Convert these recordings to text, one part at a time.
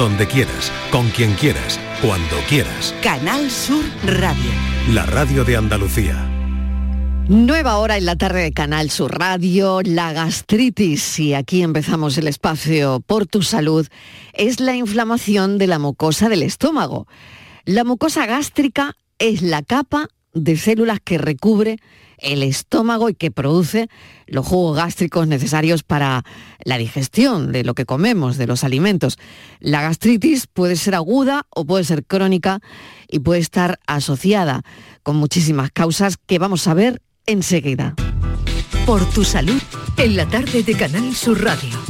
donde quieras, con quien quieras, cuando quieras. Canal Sur Radio. La radio de Andalucía. Nueva hora en la tarde de Canal Sur Radio, la gastritis, y aquí empezamos el espacio por tu salud, es la inflamación de la mucosa del estómago. La mucosa gástrica es la capa de células que recubre el estómago y que produce los jugos gástricos necesarios para la digestión de lo que comemos, de los alimentos. La gastritis puede ser aguda o puede ser crónica y puede estar asociada con muchísimas causas que vamos a ver enseguida. Por tu salud, en la tarde de Canal Sur Radio.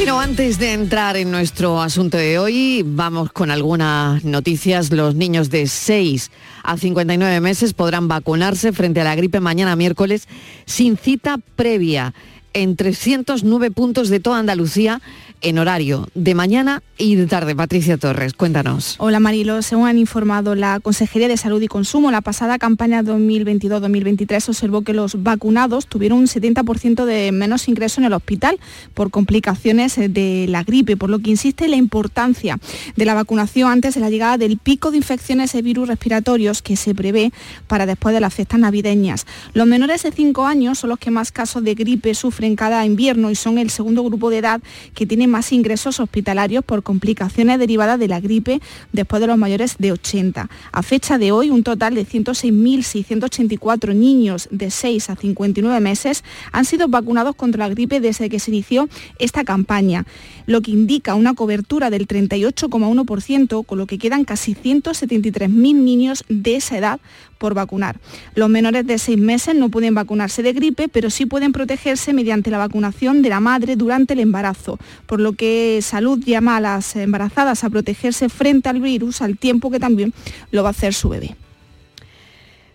Pero antes de entrar en nuestro asunto de hoy, vamos con algunas noticias. Los niños de 6 a 59 meses podrán vacunarse frente a la gripe mañana miércoles sin cita previa en 309 puntos de toda Andalucía en horario de mañana y de tarde. Patricia Torres, cuéntanos. Hola Marilo, según han informado la Consejería de Salud y Consumo, la pasada campaña 2022-2023 observó que los vacunados tuvieron un 70% de menos ingreso en el hospital por complicaciones de la gripe, por lo que insiste la importancia de la vacunación antes de la llegada del pico de infecciones de virus respiratorios que se prevé para después de las fiestas navideñas. Los menores de 5 años son los que más casos de gripe sufren cada invierno y son el segundo grupo de edad que tiene más ingresos hospitalarios por complicaciones derivadas de la gripe después de los mayores de 80. A fecha de hoy, un total de 106.684 niños de 6 a 59 meses han sido vacunados contra la gripe desde que se inició esta campaña, lo que indica una cobertura del 38,1%, con lo que quedan casi 173.000 niños de esa edad por vacunar. Los menores de 6 meses no pueden vacunarse de gripe, pero sí pueden protegerse mediante la vacunación de la madre durante el embarazo, por lo que Salud llama a las embarazadas a protegerse frente al virus al tiempo que también lo va a hacer su bebé.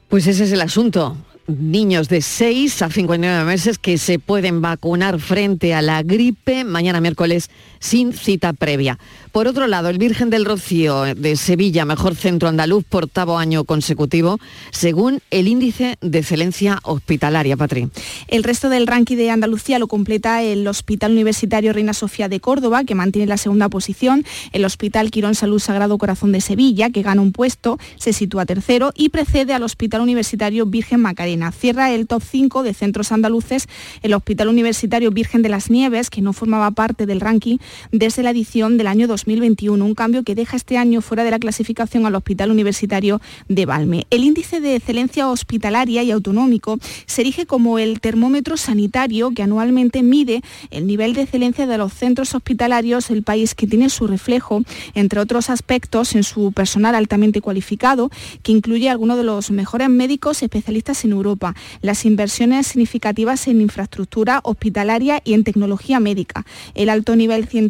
Pues ese es el asunto. Niños de 6 a 59 meses que se pueden vacunar frente a la gripe mañana miércoles sin cita previa. Por otro lado, el Virgen del Rocío de Sevilla, mejor centro andaluz por octavo año consecutivo, según el índice de excelencia hospitalaria, Patri. El resto del ranking de Andalucía lo completa el Hospital Universitario Reina Sofía de Córdoba, que mantiene la segunda posición, el Hospital Quirón Salud Sagrado Corazón de Sevilla, que gana un puesto, se sitúa tercero y precede al Hospital Universitario Virgen Macarena. Cierra el top 5 de centros andaluces el Hospital Universitario Virgen de las Nieves, que no formaba parte del ranking desde la edición del año 2021, un cambio que deja este año fuera de la clasificación al Hospital Universitario de Valme. El índice de excelencia hospitalaria y autonómico se erige como el termómetro sanitario que anualmente mide el nivel de excelencia de los centros hospitalarios del país que tiene su reflejo, entre otros aspectos, en su personal altamente cualificado, que incluye algunos de los mejores médicos especialistas en Europa, las inversiones significativas en infraestructura hospitalaria y en tecnología médica, el alto nivel científico,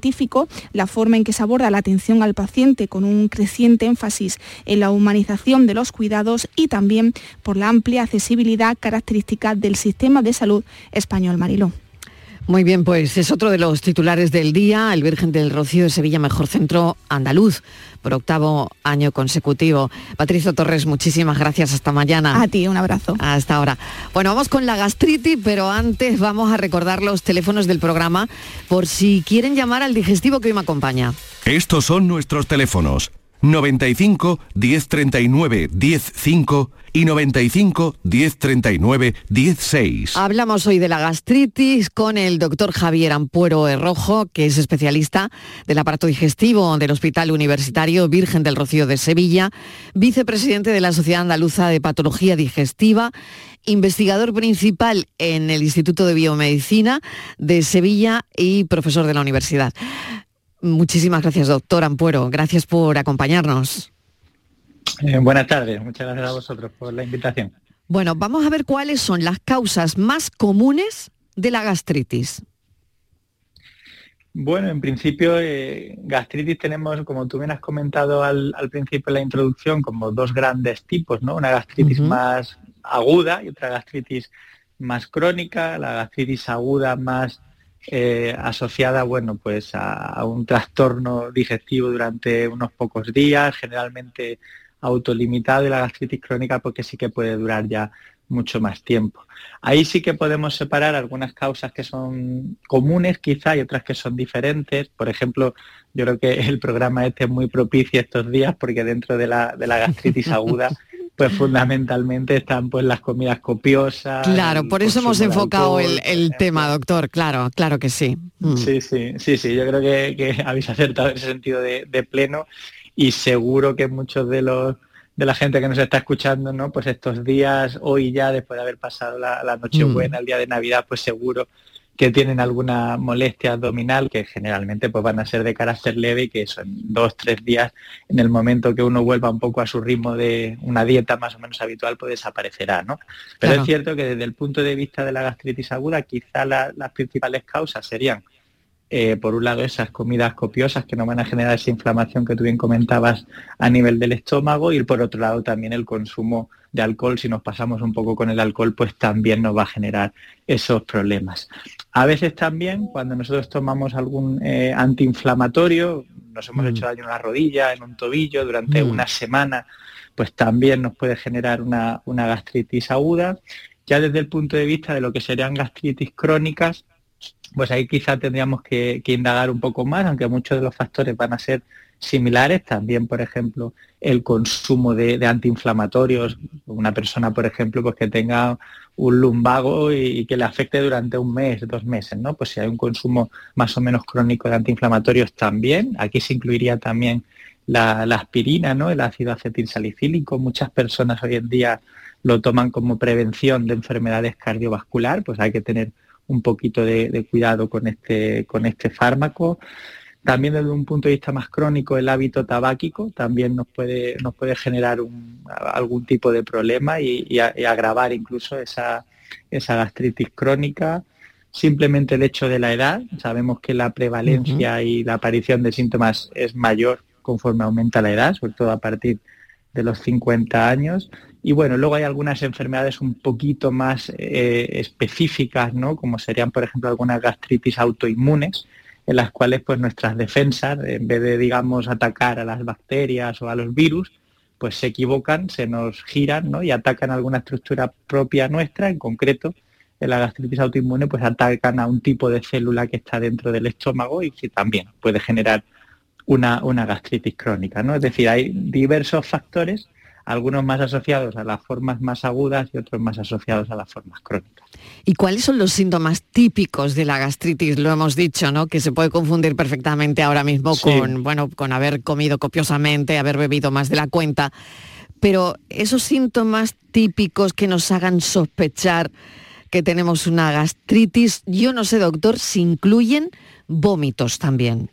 la forma en que se aborda la atención al paciente con un creciente énfasis en la humanización de los cuidados y también por la amplia accesibilidad característica del sistema de salud español Mariló. Muy bien, pues es otro de los titulares del día, el Virgen del Rocío de Sevilla, mejor centro andaluz por octavo año consecutivo. Patricio Torres, muchísimas gracias. Hasta mañana. A ti, un abrazo. Hasta ahora. Bueno, vamos con la gastritis, pero antes vamos a recordar los teléfonos del programa por si quieren llamar al digestivo que hoy me acompaña. Estos son nuestros teléfonos. 95 1039 105 y 95 1039 16. Hablamos hoy de la gastritis con el doctor Javier Ampuero Rojo, que es especialista del aparato digestivo del Hospital Universitario Virgen del Rocío de Sevilla, vicepresidente de la Sociedad Andaluza de Patología Digestiva, investigador principal en el Instituto de Biomedicina de Sevilla y profesor de la universidad. Muchísimas gracias, doctor Ampuero. Gracias por acompañarnos. Eh, buenas tardes, muchas gracias a vosotros por la invitación. Bueno, vamos a ver cuáles son las causas más comunes de la gastritis. Bueno, en principio, eh, gastritis tenemos, como tú bien has comentado al, principio de la introducción, como dos grandes tipos, ¿no? Una gastritis más aguda y otra gastritis más crónica. La gastritis aguda más eh, asociada bueno, pues a, un trastorno digestivo durante unos pocos días, generalmente autolimitado y la gastritis crónica porque sí que puede durar ya mucho más tiempo. Ahí sí que podemos separar algunas causas que son comunes quizá y otras que son diferentes. Por ejemplo, yo creo que el programa este es muy propicio estos días porque dentro de la, de la gastritis aguda pues fundamentalmente están pues las comidas copiosas. Claro, por eso hemos enfocado el, tema, doctor, claro, claro que sí. Mm. Sí, sí, sí, sí, yo creo que, habéis acertado en ese sentido de, pleno y seguro que muchos de los de la gente que nos está escuchando, ¿no? Pues estos días, hoy ya, después de haber pasado la, la Nochebuena, mm. el día de Navidad, pues seguro que tienen alguna molestia abdominal, que generalmente pues van a ser de carácter leve y que son dos, tres días, en el momento que uno vuelva un poco a su ritmo de una dieta más o menos habitual, pues desaparecerá, ¿no? Pero es cierto que desde el punto de vista de la gastritis aguda, quizá las principales causas serían eh, por un lado esas comidas copiosas que no van a generar esa inflamación que tú bien comentabas a nivel del estómago y por otro lado también el consumo de alcohol, si nos pasamos un poco con el alcohol, pues también nos va a generar esos problemas. A veces también cuando nosotros tomamos algún eh, antiinflamatorio, nos hemos hecho mm. daño en la rodilla, en un tobillo durante mm. una semana, pues también nos puede generar una, una gastritis aguda. Ya desde el punto de vista de lo que serían gastritis crónicas, pues ahí quizá tendríamos que, indagar un poco más, aunque muchos de los factores van a ser similares. También, por ejemplo, el consumo de, antiinflamatorios. Una persona, por ejemplo, pues que tenga un lumbago y, que le afecte durante un mes, dos meses, ¿no? Pues si hay un consumo más o menos crónico de antiinflamatorios también. Aquí se incluiría también la, aspirina, ¿no? El ácido acetilsalicílico. Muchas personas hoy en día lo toman como prevención de enfermedades cardiovasculares, pues hay que tener un poquito de, cuidado con este, con este fármaco. También desde un punto de vista más crónico, el hábito tabáquico también nos puede, nos puede generar algún tipo de problema y, agravar incluso esa, esa, gastritis crónica. Simplemente el hecho de la edad, sabemos que la prevalencia y la aparición de síntomas es mayor conforme aumenta la edad, sobre todo a partir de los 50 años. Y bueno, luego hay algunas enfermedades un poquito más eh, específicas, ¿no? Como serían, por ejemplo, algunas gastritis autoinmunes, en las cuales pues nuestras defensas, en vez de, digamos, atacar a las bacterias o a los virus, pues se equivocan, se nos giran, ¿no? Y atacan alguna estructura propia nuestra, en concreto, en la gastritis autoinmune, pues atacan a un tipo de célula que está dentro del estómago y que también puede generar una, una gastritis crónica, ¿no? Es decir, hay diversos factores, algunos más asociados a las formas más agudas y otros más asociados a las formas crónicas. ¿Y cuáles son los síntomas típicos de la gastritis? Lo hemos dicho, ¿no? Que se puede confundir perfectamente ahora mismo con, bueno, con haber comido copiosamente, haber bebido más de la cuenta. Pero esos síntomas típicos que nos hagan sospechar que tenemos una gastritis, yo no sé, doctor, si incluyen vómitos también.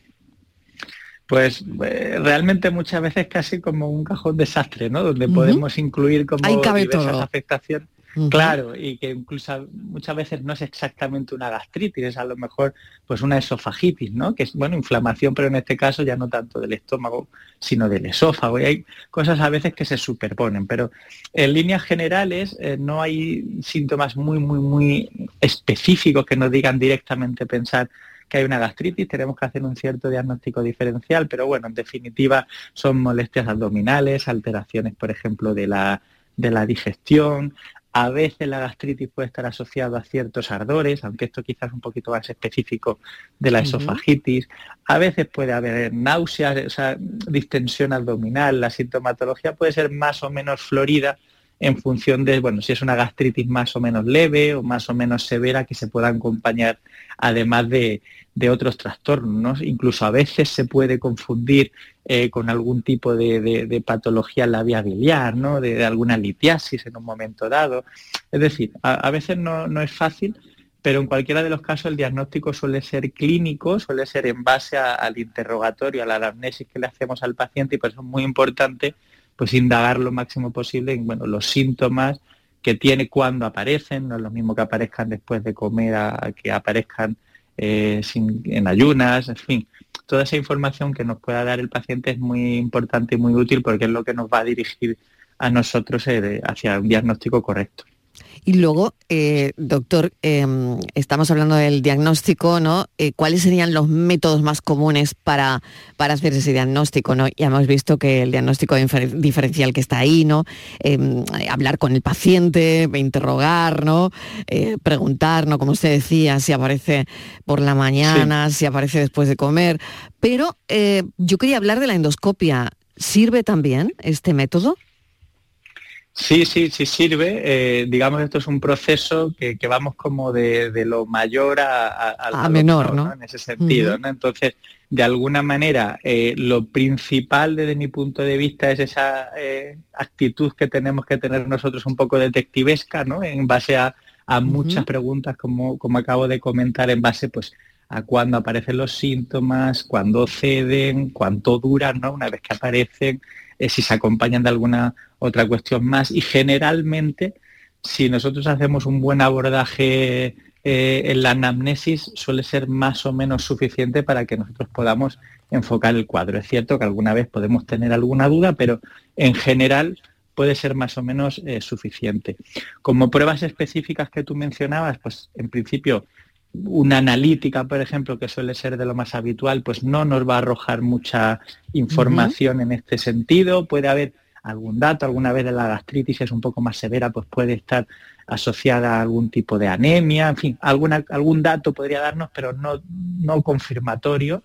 Pues eh, realmente muchas veces casi como un cajón desastre, ¿no? Donde podemos incluir como diversas afectaciones. Claro, y que incluso muchas veces no es exactamente una gastritis, es a lo mejor pues una esofagitis, ¿no? Que es, bueno, inflamación, pero en este caso ya no tanto del estómago, sino del esófago. Y hay cosas a veces que se superponen, pero en líneas generales eh, no hay síntomas muy, muy, muy específicos que nos digan directamente pensar que hay una gastritis, tenemos que hacer un cierto diagnóstico diferencial, pero bueno, en definitiva son molestias abdominales, alteraciones, por ejemplo, de la, de la digestión, a veces la gastritis puede estar asociada a ciertos ardores, aunque esto quizás es un poquito más específico de la esofagitis. A veces puede haber náuseas, o sea, distensión abdominal. La sintomatología puede ser más o menos florida en función de, bueno, si es una gastritis más o menos leve o más o menos severa que se pueda acompañar además de, otros trastornos. Incluso a veces se puede confundir eh, con algún tipo de, patología en la vía biliar, ¿no? de, alguna litiasis en un momento dado. Es decir, a, veces no, no, es fácil, pero en cualquiera de los casos el diagnóstico suele ser clínico, suele ser en base al interrogatorio, a la anamnesis que le hacemos al paciente y por eso es muy importante pues indagar lo máximo posible en bueno, los síntomas que tiene cuando aparecen, no es lo mismo que aparezcan después de comer a, que aparezcan eh, en ayunas, en fin. Toda esa información que nos pueda dar el paciente es muy importante y muy útil porque es lo que nos va a dirigir a nosotros eh, hacia un diagnóstico correcto. Y luego, eh, doctor, em, estamos hablando del diagnóstico, ¿no? Eh, ¿Cuáles serían los métodos más comunes para, para hacer ese diagnóstico, ¿no? Ya hemos visto que el diagnóstico diferencial que está ahí, ¿no? Em, hablar con el paciente, interrogar, ¿no? Eh, preguntar, ¿no? Como usted decía, si aparece por la mañana, si aparece después de comer. Pero yo quería hablar de la endoscopia. ¿Sirve también este método? Sí, sí, sí sirve. Eh, digamos, esto es un proceso que, vamos como de, lo mayor a, menor, ¿no? En ese sentido, ¿no? Entonces, de alguna manera, eh, lo principal desde mi punto de vista es esa eh, actitud que tenemos que tener nosotros un poco detectivesca, ¿no? En base a, muchas preguntas, como, como acabo de comentar, en base, pues, a cuándo aparecen los síntomas, cuándo ceden, cuánto duran, ¿no? Una vez que aparecen, eh, si se acompañan de alguna otra cuestión más. Y generalmente, si nosotros hacemos un buen abordaje eh, en la anamnesis, suele ser más o menos suficiente para que nosotros podamos enfocar el cuadro. Es cierto que alguna vez podemos tener alguna duda, pero en general puede ser más o menos eh, suficiente. Como pruebas específicas que tú mencionabas, pues en principio una analítica, por ejemplo, que suele ser de lo más habitual, pues no nos va a arrojar mucha información en este sentido. Puede haber algún dato, alguna vez de la gastritis es un poco más severa, pues puede estar asociada a algún tipo de anemia, en fin, alguna, algún dato podría darnos, pero no, no confirmatorio.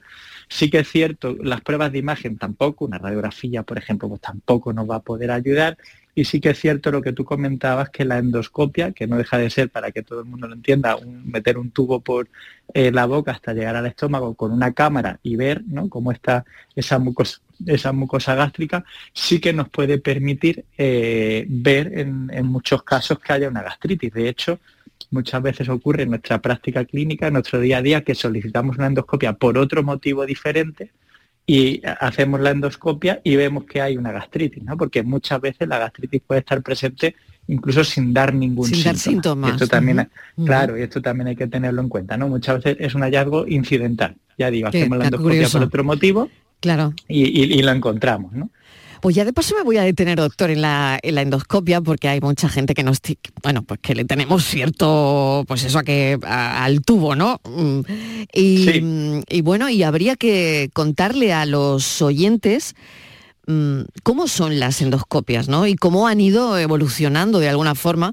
Sí que es cierto, las pruebas de imagen tampoco, una radiografía, por ejemplo, pues tampoco nos va a poder ayudar. Y sí que es cierto lo que tú comentabas, que la endoscopia, que no deja de ser, para que todo el mundo lo entienda, meter un tubo por eh, la boca hasta llegar al estómago con una cámara y ver cómo está esa mucosa, gástrica, sí que nos puede permitir eh, ver en, en muchos casos que haya una gastritis. De hecho, muchas veces ocurre en nuestra práctica clínica, en nuestro día a día, que solicitamos una endoscopia por otro motivo diferente y hacemos la endoscopia y vemos que hay una gastritis, ¿no? Porque muchas veces la gastritis puede estar presente incluso sin dar ningún síntoma. esto también, claro, y esto también hay que tenerlo en cuenta, ¿no? Muchas veces es un hallazgo incidental. Ya digo, hacemos la endoscopia por otro motivo claro. y, y, y lo encontramos, ¿no? Pues ya de paso me voy a detener, doctor, en la, endoscopia, porque hay mucha gente que nos, bueno, pues que le tenemos cierto, pues eso a que, al tubo, ¿no? Mm, y, bueno, y habría que contarle a los oyentes mm, cómo son las endoscopias, ¿no? Y cómo han ido evolucionando de alguna forma,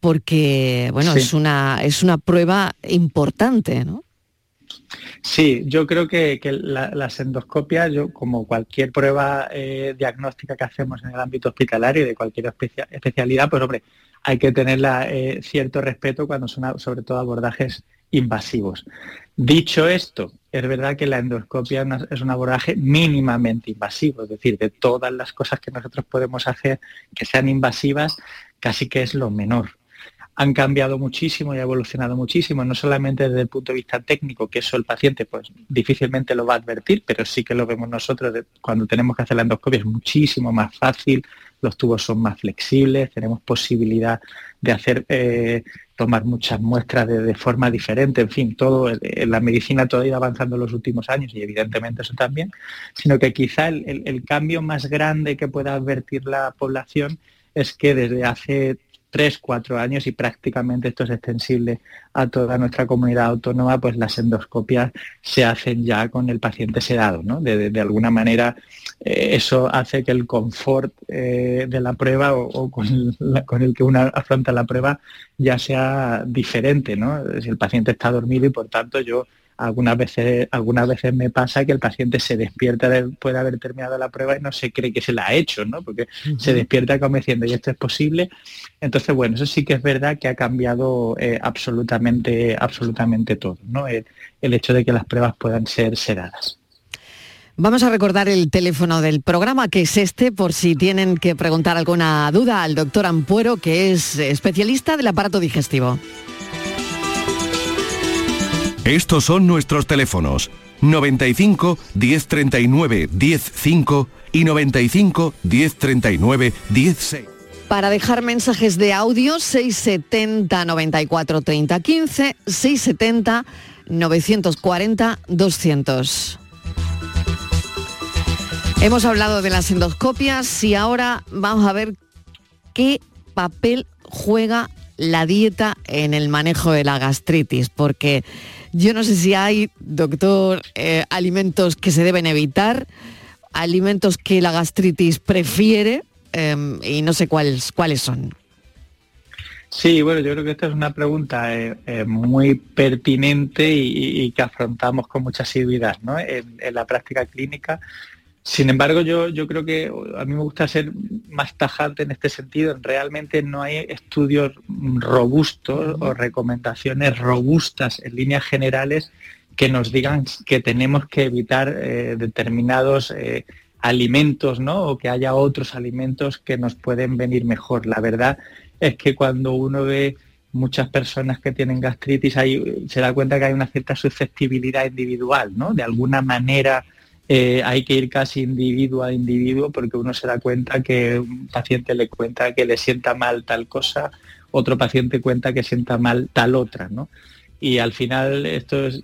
porque, bueno, es, una, es una prueba importante, ¿no? Sí, yo creo que, las endoscopias, yo, como cualquier prueba eh, diagnóstica que hacemos en el ámbito hospitalario de cualquier especialidad, pues hombre, hay que tener eh, cierto respeto cuando son sobre todo abordajes invasivos. Dicho esto, es verdad que la endoscopia es un abordaje mínimamente invasivo, es decir, de todas las cosas que nosotros podemos hacer que sean invasivas, casi que es lo menor han cambiado muchísimo y ha evolucionado muchísimo, no solamente desde el punto de vista técnico, que eso el paciente pues difícilmente lo va a advertir, pero sí que lo vemos nosotros cuando tenemos que hacer la endoscopia, es muchísimo más fácil, los tubos son más flexibles, tenemos posibilidad de hacer eh, tomar muchas muestras de, forma diferente, en fin, todo en la medicina ido avanzando en los últimos años y evidentemente eso también, sino que quizá el cambio más grande que pueda advertir la población es que desde hace tres, cuatro años y prácticamente esto es extensible a toda nuestra comunidad autónoma, pues las endoscopias se hacen ya con el paciente sedado, ¿no? De, alguna manera eh, eso hace que el confort eh, de la prueba o, con, con, el que uno afronta la prueba ya sea diferente, ¿no? Si el paciente está dormido y por tanto yo algunas veces, algunas veces me pasa que el paciente se despierta después de haber terminado la prueba y no se cree que se la ha hecho, ¿no? Porque se despierta como diciendo, y esto es posible. Entonces, bueno, eso sí que es verdad que ha cambiado eh, absolutamente, absolutamente todo, ¿no? El, hecho de que las pruebas puedan ser sedadas. Vamos a recordar el teléfono del programa, que es este, por si tienen que preguntar alguna duda al doctor Ampuero, que es especialista del aparato digestivo. Estos son nuestros teléfonos 95 1039 105 y 95 1039 16. Para dejar mensajes de audio 670 94 30 15 670 940 200. Hemos hablado de las endoscopias y ahora vamos a ver qué papel juega la dieta en el manejo de la gastritis, porque yo no sé si hay, doctor, eh, alimentos que se deben evitar, alimentos que la gastritis prefiere em, y no sé cuáles, cuáles son. Sí, bueno, yo creo que esta es una pregunta eh, eh, muy pertinente y, que afrontamos con mucha asiduidad ¿no? en, la práctica clínica. Sin embargo, yo, yo creo que a mí me gusta ser más tajante en este sentido. Realmente no hay estudios robustos o recomendaciones robustas en líneas generales que nos digan que tenemos que evitar eh, determinados alimentos, ¿no? O que haya otros alimentos que nos pueden venir mejor. La verdad es que cuando uno ve muchas personas que tienen gastritis, se da cuenta que hay una cierta susceptibilidad individual, ¿no? De alguna manera eh, hay que ir casi individuo a individuo porque uno se da cuenta que un paciente le cuenta que le sienta mal tal cosa, otro paciente cuenta que sienta mal tal otra, ¿no? Y al final esto es,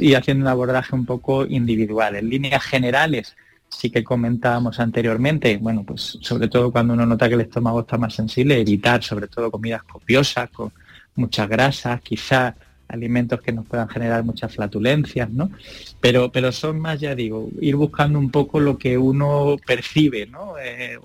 ir haciendo un abordaje un poco individual. En líneas generales, sí que comentábamos anteriormente, bueno, pues sobre todo cuando uno nota que el estómago está más sensible, evitar sobre todo comidas copiosas, con muchas grasas, quizás alimentos que nos puedan generar muchas flatulencias, ¿no? Pero, pero son más, ya digo, ir buscando un poco lo que uno percibe, ¿no? Eh,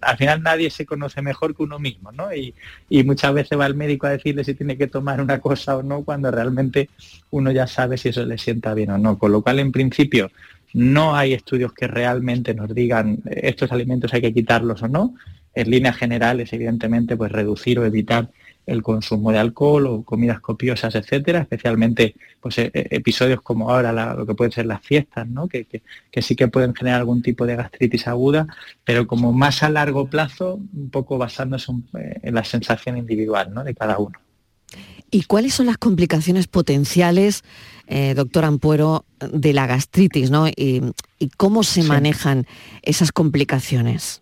al final nadie se conoce mejor que uno mismo, ¿no? Y, y, muchas veces va el médico a decirle si tiene que tomar una cosa o no, cuando realmente uno ya sabe si eso le sienta bien o no. Con lo cual, en principio, no hay estudios que realmente nos digan eh, estos alimentos hay que quitarlos o no. En líneas generales, evidentemente, pues reducir o evitar el consumo de alcohol o comidas copiosas, etcétera, especialmente pues, e, e, episodios como ahora lo que pueden ser las fiestas, ¿no? que, sí que pueden generar algún tipo de gastritis aguda, pero como más a largo plazo, un poco basándose eh, en la sensación individual ¿no? de cada uno. ¿Y cuáles son las complicaciones potenciales, eh, doctor Ampuero, de la gastritis, ¿no? Y, cómo se manejan esas complicaciones.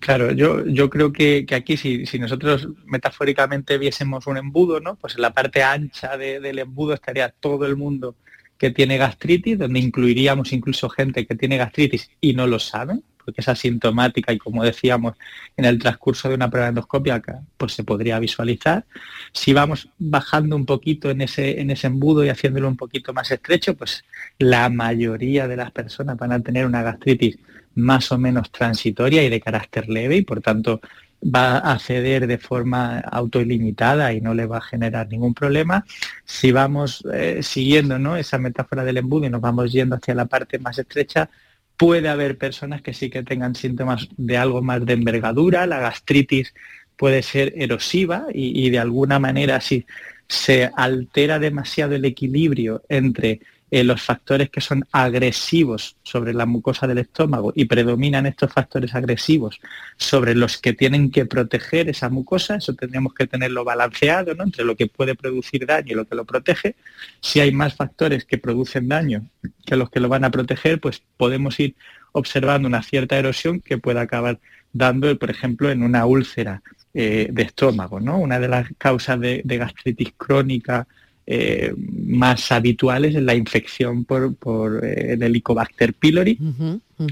Claro, yo, yo creo que, aquí si, nosotros metafóricamente viésemos un embudo, ¿no? Pues en la parte ancha del embudo estaría todo el mundo que tiene gastritis, donde incluiríamos incluso gente que tiene gastritis y no lo saben, porque es asintomática y como decíamos en el transcurso de una prueba endoscópica, pues se podría visualizar. Si vamos bajando un poquito en ese, en ese embudo y haciéndolo un poquito más estrecho, pues la mayoría de las personas van a tener una gastritis más o menos transitoria y de carácter leve y por tanto va a ceder de forma autoilimitada y no le va a generar ningún problema. Si vamos eh, siguiendo ¿no? esa metáfora del embudo y nos vamos yendo hacia la parte más estrecha, Puede haber personas que sí que tengan síntomas de algo más de envergadura, la gastritis puede ser erosiva y, de alguna manera si se altera demasiado el equilibrio entre los factores que son agresivos sobre la mucosa del estómago y predominan estos factores agresivos sobre los que tienen que proteger esa mucosa, eso tendríamos que tenerlo balanceado ¿no? entre lo que puede producir daño y lo que lo protege. Si hay más factores que producen daño que los que lo van a proteger, pues podemos ir observando una cierta erosión que puede acabar dando, por ejemplo, en una úlcera eh, de estómago. ¿no? Una de las causas de gastritis crónica eh, más habituales es la infección por, eh, el Helicobacter pylori,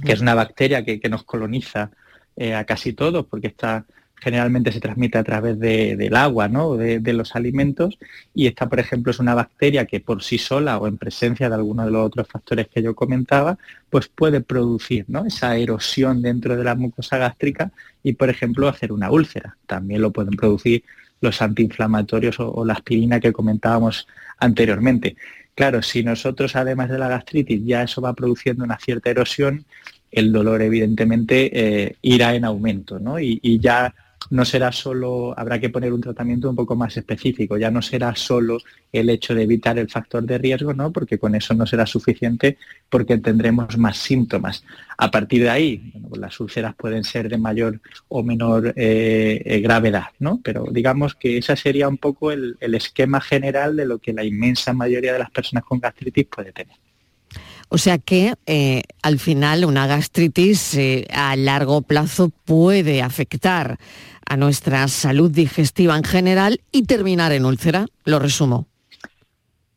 que es una bacteria que, nos coloniza eh, a casi todos, porque está generalmente se transmite a través del agua, ¿no? De, los alimentos, y esta, por ejemplo, es una bacteria que por sí sola o en presencia de alguno de los otros factores que yo comentaba, pues puede producir esa erosión dentro de la mucosa gástrica y, por ejemplo, hacer una úlcera. También lo pueden producir los antiinflamatorios o, la aspirina que comentábamos anteriormente. Claro, si nosotros además de la gastritis ya eso va produciendo una cierta erosión, el dolor evidentemente eh, irá en aumento, ¿no? y, ya no será solo, habrá que poner un tratamiento un poco más específico, ya no será solo el hecho de evitar el factor de riesgo, ¿no? Porque con eso no será suficiente porque tendremos más síntomas. A partir de ahí, pues las úlceras pueden ser de mayor o menor eh, eh, gravedad, ¿no? Pero digamos que ese sería un poco el, esquema general de lo que la inmensa mayoría de las personas con gastritis puede tener. O sea que eh, al final una gastritis a largo plazo puede afectar a nuestra salud digestiva en general y terminar en úlcera. Lo resumo.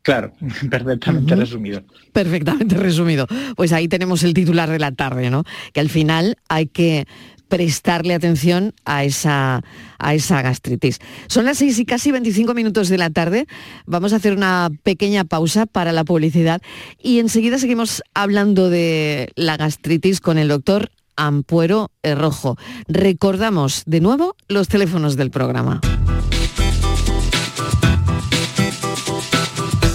Claro, perfectamente resumido. Perfectamente resumido. Pues ahí tenemos el titular de la tarde, ¿no? Que al final hay que prestarle atención a esa, a esa gastritis. Son las 6 y casi 25 minutos de la tarde. Vamos a hacer una pequeña pausa para la publicidad y enseguida seguimos hablando de la gastritis con el doctor Ampuero Rojo. Recordamos de nuevo los teléfonos del programa.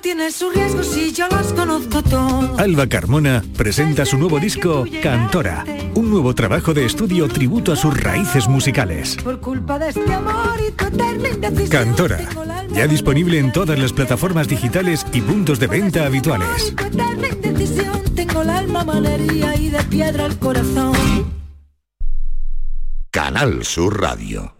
tiene sus riesgos y yo los conozco todos. Alba Carmona presenta su nuevo disco Cantora, un nuevo trabajo de estudio tributo a sus raíces musicales. Por culpa de este amor y tu Cantora, ya disponible en todas las plataformas digitales y puntos de venta habituales. Tengo el alma malería y de piedra el corazón. Canal Sur Radio.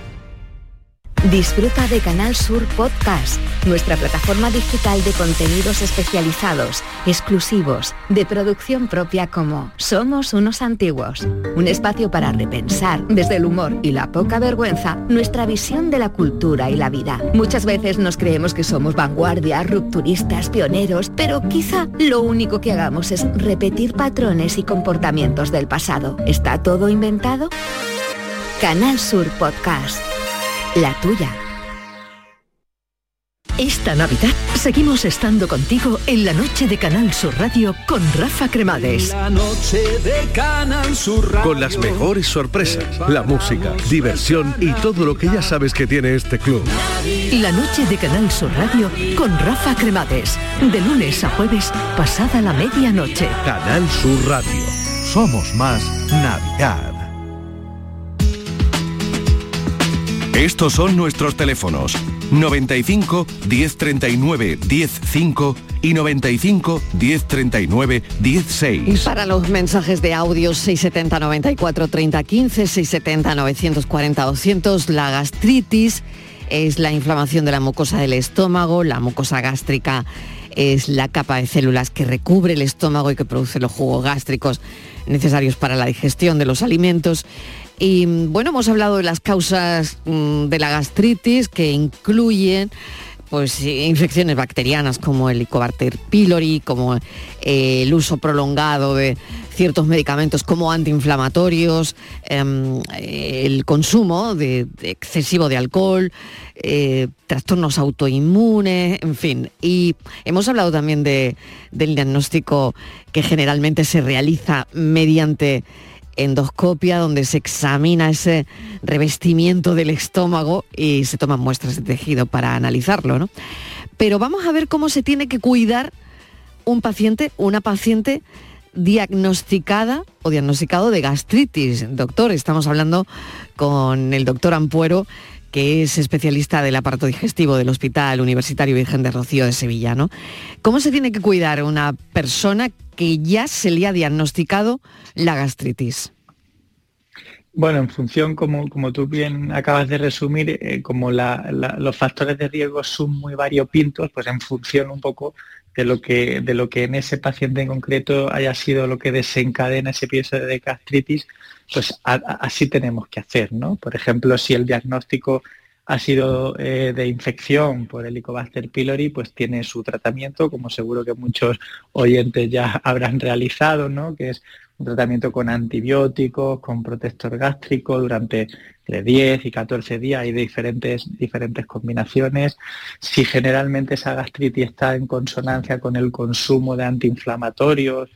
Disfruta de Canal Sur Podcast, nuestra plataforma digital de contenidos especializados, exclusivos, de producción propia como Somos unos antiguos. Un espacio para repensar, desde el humor y la poca vergüenza, nuestra visión de la cultura y la vida. Muchas veces nos creemos que somos vanguardia, rupturistas, pioneros, pero quizá lo único que hagamos es repetir patrones y comportamientos del pasado. ¿Está todo inventado? Canal Sur Podcast la tuya. Esta Navidad seguimos estando contigo en la noche de Canal Sur Radio con Rafa Cremades. La noche de Canal Sur Radio. Con las mejores sorpresas, la música, diversión y todo lo que ya sabes que tiene este club. La noche de Canal Sur Radio con Rafa Cremades. De lunes a jueves, pasada la medianoche. Canal Sur Radio. Somos más Navidad. Estos son nuestros teléfonos 95 1039 105 y 95 1039 16. Y para los mensajes de audio 670 94 30 15 670 940 200 la gastritis es la inflamación de la mucosa del estómago, la mucosa gástrica es la capa de células que recubre el estómago y que produce los jugos gástricos necesarios para la digestión de los alimentos. Y bueno, hemos hablado de las causas mm, de la gastritis que incluyen pues infecciones bacterianas como el Helicobacter pylori, como eh, el uso prolongado de ciertos medicamentos como antiinflamatorios, em, el consumo de, excesivo de alcohol, eh, trastornos autoinmunes, en fin. Y hemos hablado también del diagnóstico que generalmente se realiza mediante endoscopia donde se examina ese revestimiento del estómago y se toman muestras de tejido para analizarlo, ¿no? Pero vamos a ver cómo se tiene que cuidar un paciente, una paciente diagnosticada o diagnosticado de gastritis. Doctor, estamos hablando con el doctor Ampuero, que es especialista del aparato digestivo del Hospital Universitario Virgen de Rocío de Sevilla. ¿no? ¿Cómo se tiene que cuidar una persona que ya se le ha diagnosticado la gastritis? Bueno, en función, como, como tú bien acabas de resumir, eh, como los factores de riesgo son muy variopintos, pues en función un poco de lo que, de lo que en ese paciente en concreto haya sido lo que desencadena ese episodio de gastritis, pues así tenemos que hacer, ¿no? Por ejemplo, si el diagnóstico ha sido eh, de infección por Helicobacter pylori, pues tiene su tratamiento, como seguro que muchos oyentes ya habrán realizado, ¿no? Que es un tratamiento con antibióticos, con protector gástrico durante de 10 y 14 días hay diferentes, diferentes combinaciones. Si generalmente esa gastritis está en consonancia con el consumo de antiinflamatorios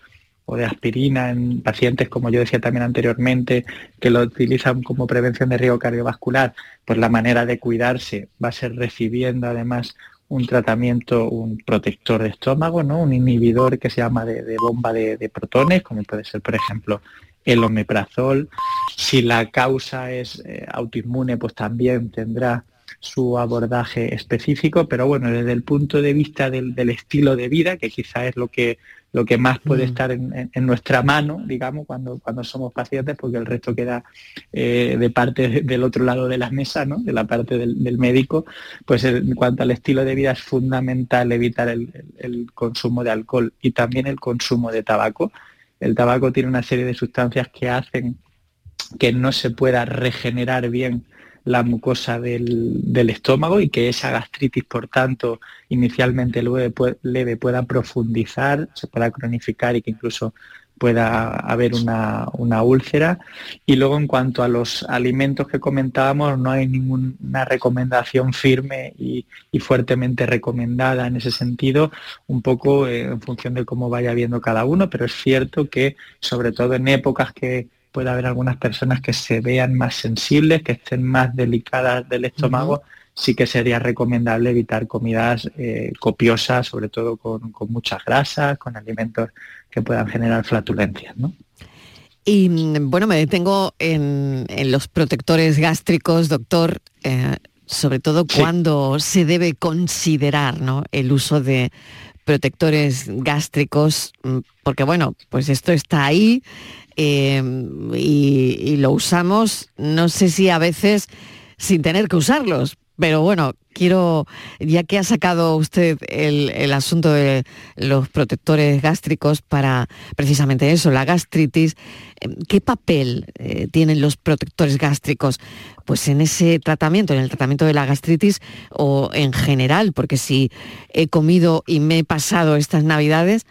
o de aspirina en pacientes, como yo decía también anteriormente, que lo utilizan como prevención de riesgo cardiovascular, pues la manera de cuidarse va a ser recibiendo además un tratamiento, un protector de estómago, ¿no? un inhibidor que se llama de, bomba de, protones, como puede ser, por ejemplo, el omeprazol. Si la causa es eh, autoinmune, pues también tendrá su abordaje específico, pero bueno, desde el punto de vista del, estilo de vida, que quizá es lo que, lo que más puede mm. estar en, nuestra mano, digamos, cuando, cuando somos pacientes, porque el resto queda eh, de parte del otro lado de la mesa, ¿no? de la parte del, médico, pues en cuanto al estilo de vida es fundamental evitar el consumo de alcohol y también el consumo de tabaco el tabaco tiene una serie de sustancias que hacen que no se pueda regenerar bien la mucosa del, estómago y que esa gastritis, por tanto, inicialmente leve, pueda profundizar, se pueda cronificar y que incluso pueda haber una, úlcera. Y luego en cuanto a los alimentos que comentábamos, no hay ninguna recomendación firme y, fuertemente recomendada en ese sentido, un poco eh, en función de cómo vaya viendo cada uno, pero es cierto que sobre todo en épocas que puede haber algunas personas que se vean más sensibles, que estén más delicadas del estómago, sí que sería recomendable evitar comidas eh, copiosas, sobre todo con, con muchas grasas, con alimentos que puedan generar flatulencias. ¿no? Y mm, bueno, me detengo en, los protectores gástricos, doctor, eh, sobre todo cuando se debe considerar ¿no? el uso de protectores gástricos, mm, porque bueno, pues esto está ahí eh, y, lo usamos, no sé si a veces sin tener que usarlos, pero bueno, quiero, ya que ha sacado usted el, asunto de los protectores gástricos para precisamente eso, la gastritis, em, ¿qué papel eh, tienen los protectores gástricos? Pues en ese tratamiento, en el tratamiento de la gastritis o en general, porque si he comido y me he pasado estas navidades,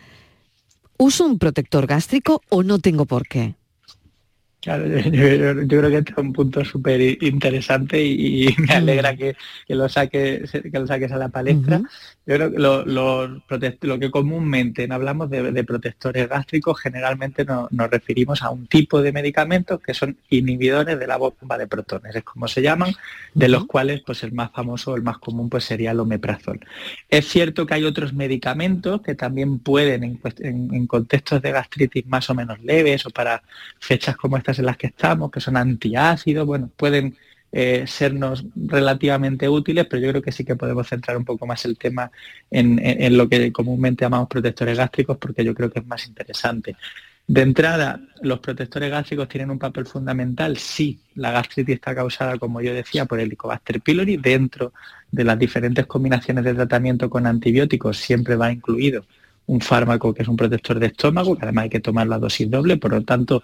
¿uso un protector gástrico o no tengo por qué? Claro, yo, creo que este es un punto súper interesante y, me mm. alegra que, lo saques, que lo saques a la palestra. Yo creo que lo, lo, que comúnmente hablamos de, protectores gástricos, generalmente nos referimos a un tipo de medicamentos que son inhibidores de la bomba de protones, es como se llaman, de los cuales pues el más famoso, el más común pues sería el omeprazol. Es cierto que hay otros medicamentos que también pueden en contextos de gastritis más o menos leves o para fechas como en las que estamos, que son antiácidos, bueno, pueden eh, sernos relativamente útiles, pero yo creo que sí que podemos centrar un poco más el tema en, lo que comúnmente llamamos protectores gástricos, porque yo creo que es más interesante. De entrada, los protectores gástricos tienen un papel fundamental si la gastritis está causada, como yo decía, por el Helicobacter pylori. Dentro de las diferentes combinaciones de tratamiento con antibióticos siempre va incluido un fármaco que es un protector de estómago, que además hay que tomar la dosis doble, por lo tanto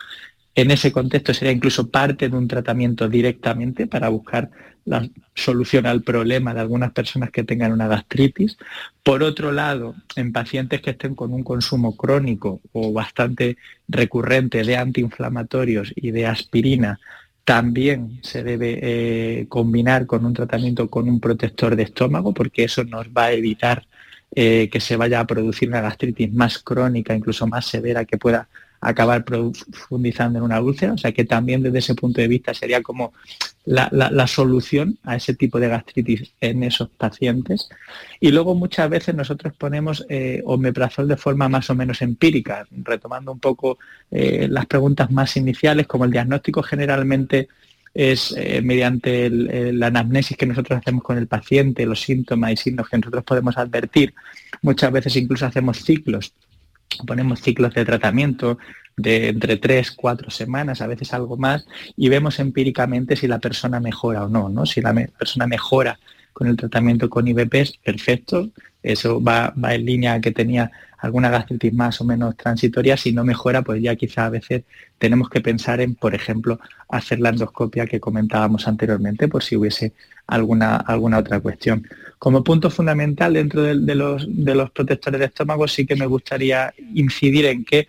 en ese contexto sería incluso parte de un tratamiento directamente para buscar la solución al problema de algunas personas que tengan una gastritis. Por otro lado, en pacientes que estén con un consumo crónico o bastante recurrente de antiinflamatorios y de aspirina, también se debe eh, combinar con un tratamiento con un protector de estómago porque eso nos va a evitar eh, que se vaya a producir una gastritis más crónica, incluso más severa, que pueda acabar profundizando en una úlcera, o sea que también desde ese punto de vista sería como la, solución a ese tipo de gastritis en esos pacientes. Y luego muchas veces nosotros ponemos eh, omeprazol de forma más o menos empírica, retomando un poco eh, las preguntas más iniciales, como el diagnóstico generalmente es eh, mediante la anamnesis que nosotros hacemos con el paciente, los síntomas y signos que nosotros podemos advertir. Muchas veces incluso hacemos ciclos, ponemos ciclos de tratamiento de entre tres, cuatro semanas, a veces algo más, y vemos empíricamente si la persona mejora o no, ¿no? Si la persona mejora con el tratamiento con IBPs, perfecto, eso va, va en línea que tenía alguna gastritis más o menos transitoria, si no mejora, pues ya quizá a veces tenemos que pensar en, por ejemplo, hacer la endoscopia que comentábamos anteriormente, por si hubiese alguna, alguna otra cuestión. Como punto fundamental dentro de, los, de los protectores de estómago sí que me gustaría incidir en que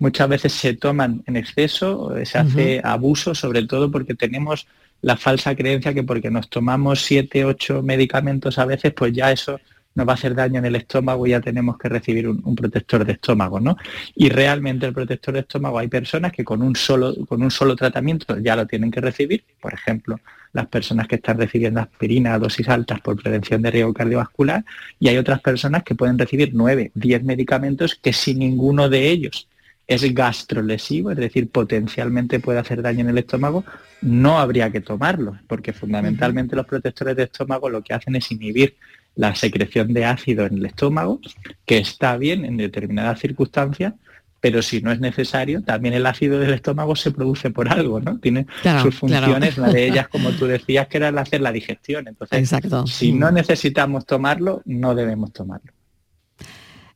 muchas veces se toman en exceso, se hace abuso, sobre todo porque tenemos la falsa creencia que porque nos tomamos siete, ocho medicamentos a veces, pues ya eso nos va a hacer daño en el estómago y ya tenemos que recibir un, protector de estómago, ¿no? Y realmente el protector de estómago hay personas que con un solo, con un solo tratamiento ya lo tienen que recibir, por ejemplo, las personas que están recibiendo aspirina a dosis altas por prevención de riesgo cardiovascular, y hay otras personas que pueden recibir 9, 10 medicamentos que si ninguno de ellos es gastrolesivo, es decir, potencialmente puede hacer daño en el estómago, no habría que tomarlo, porque fundamentalmente los protectores de estómago lo que hacen es inhibir la secreción de ácido en el estómago, que está bien en determinadas circunstancias, pero si no es necesario, también el ácido del estómago se produce por algo, ¿no? Tiene sus funciones, una de ellas, como tú decías, que era el hacer la digestión. Entonces, si no necesitamos tomarlo, no debemos tomarlo.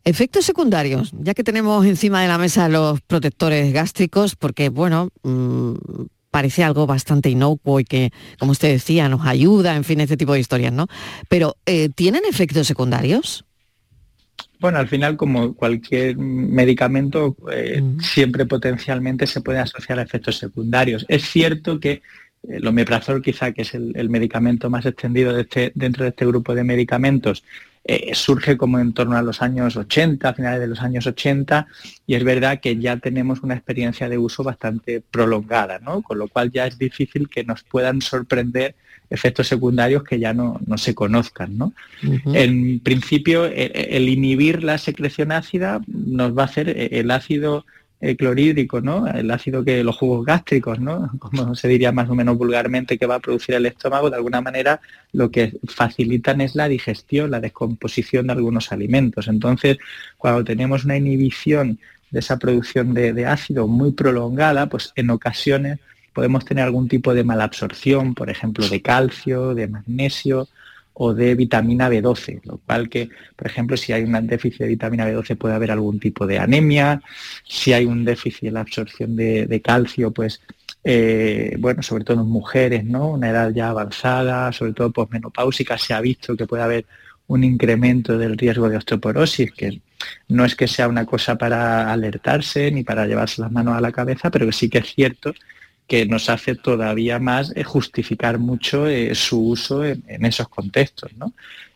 Efectos secundarios, ya que tenemos encima de la mesa los protectores gástricos, porque bueno, mm, parece algo bastante inocuo y que, como usted decía, nos ayuda, en fin, este tipo de historias, ¿no? Pero, eh, ¿tienen efectos secundarios? Bueno, al final, como cualquier medicamento, eh, siempre potencialmente se puede asociar a efectos secundarios. Es cierto que el omeprazol, quizá que es el, medicamento más extendido este, dentro de este grupo de medicamentos, eh, surge como en torno a los años 80, a finales de los años 80, y es verdad que ya tenemos una experiencia de uso bastante prolongada, ¿no? con lo cual ya es difícil que nos puedan sorprender efectos secundarios que ya no, se conozcan. ¿no? En principio, e, e, el inhibir la secreción ácida nos va a hacer e, el ácido clorhídrico, ¿no? El ácido que los jugos gástricos, ¿no? Como se diría más o menos vulgarmente que va a producir el estómago, de alguna manera lo que facilitan es la digestión, la descomposición de algunos alimentos. Entonces, cuando tenemos una inhibición de esa producción de, de ácido muy prolongada, pues en ocasiones podemos tener algún tipo de malabsorción, por ejemplo, de calcio, de magnesio, o de vitamina B12, lo cual que, por ejemplo, si hay un déficit de vitamina B12 puede haber algún tipo de anemia, si hay un déficit en la absorción de, calcio, pues, eh, bueno, sobre todo en mujeres, ¿no? Una edad ya avanzada, sobre todo posmenopáusica, se ha visto que puede haber un incremento del riesgo de osteoporosis, que no es que sea una cosa para alertarse ni para llevarse las manos a la cabeza, pero sí que es cierto que nos hace todavía más eh, justificar mucho eh, su uso en, esos contextos.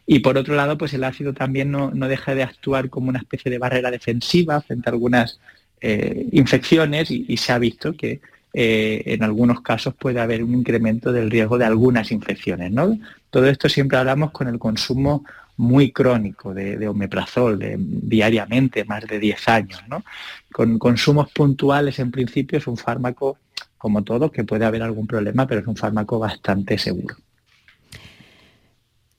Y por otro lado, pues el ácido también no, deja de actuar como una especie de barrera defensiva frente a algunas eh, infecciones y, se ha visto que en algunos casos puede haber un incremento del riesgo de algunas infecciones. ¿no? Todo esto siempre hablamos con el consumo muy crónico de, omeprazol de, diariamente, más de 10 años. Con consumos puntuales, en principio, es un fármaco como todo, que puede haber algún problema, pero es un fármaco bastante seguro.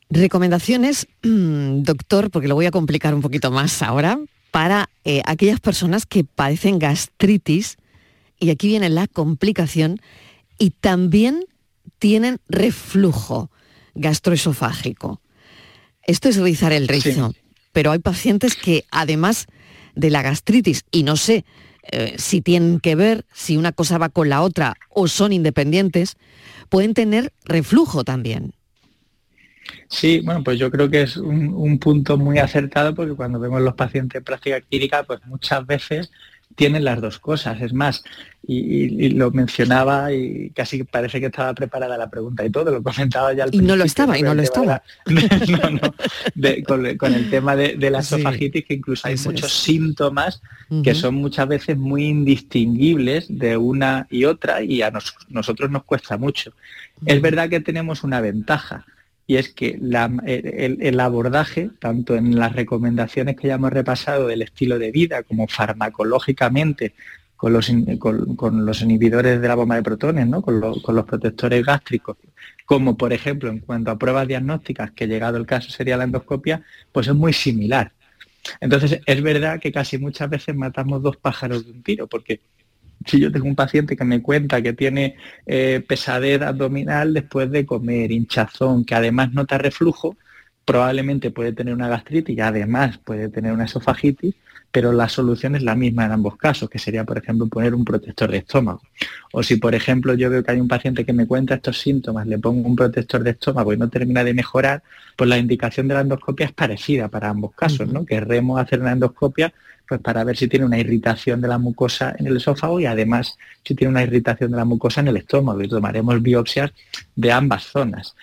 Recomendaciones, doctor, porque lo voy a complicar un poquito más ahora, para eh, aquellas personas que padecen gastritis, y aquí viene la complicación, y también tienen reflujo gastroesofágico. Esto es rizar el rizo, pero hay pacientes que además de la gastritis, y no sé eh, si tienen que ver, si una cosa va con la otra o son independientes, pueden tener reflujo también. Sí, bueno, pues yo creo que es un, punto muy acertado porque cuando vemos los pacientes en práctica clínica, pues muchas veces tienen las dos cosas. Es más, y, lo mencionaba y casi parece que estaba preparada la pregunta y todo, lo comentaba ya al Y no lo estaba, y no lo estaba. no, no, con, el tema de, la esofagitis, que incluso hay muchos síntomas que son muchas veces muy indistinguibles de una y otra y a nosotros nos cuesta mucho. Es verdad que tenemos una ventaja y es que el, abordaje, tanto en las recomendaciones que ya hemos repasado del estilo de vida como farmacológicamente con los, con, los inhibidores de la bomba de protones, ¿no? con, con, los protectores gástricos, como por ejemplo en cuanto a pruebas diagnósticas, que llegado el caso sería la endoscopia, pues es muy similar. Entonces es verdad que casi muchas veces matamos dos pájaros de un tiro, porque si yo tengo un paciente que me cuenta que tiene eh, pesadez abdominal después de comer, hinchazón, que además nota reflujo, probablemente puede tener una gastritis y además puede tener una esofagitis, pero la solución es la misma en ambos casos, que sería, por ejemplo, poner un protector de estómago. O si, por ejemplo, yo veo que hay un paciente que me cuenta estos síntomas, le pongo un protector de estómago y no termina de mejorar, pues la indicación de la endoscopia es parecida para ambos casos, ¿no? Querremos hacer una endoscopia pues para ver si tiene una irritación de la mucosa en el esófago y además si tiene una irritación de la mucosa en el estómago y tomaremos biopsias de ambas zonas.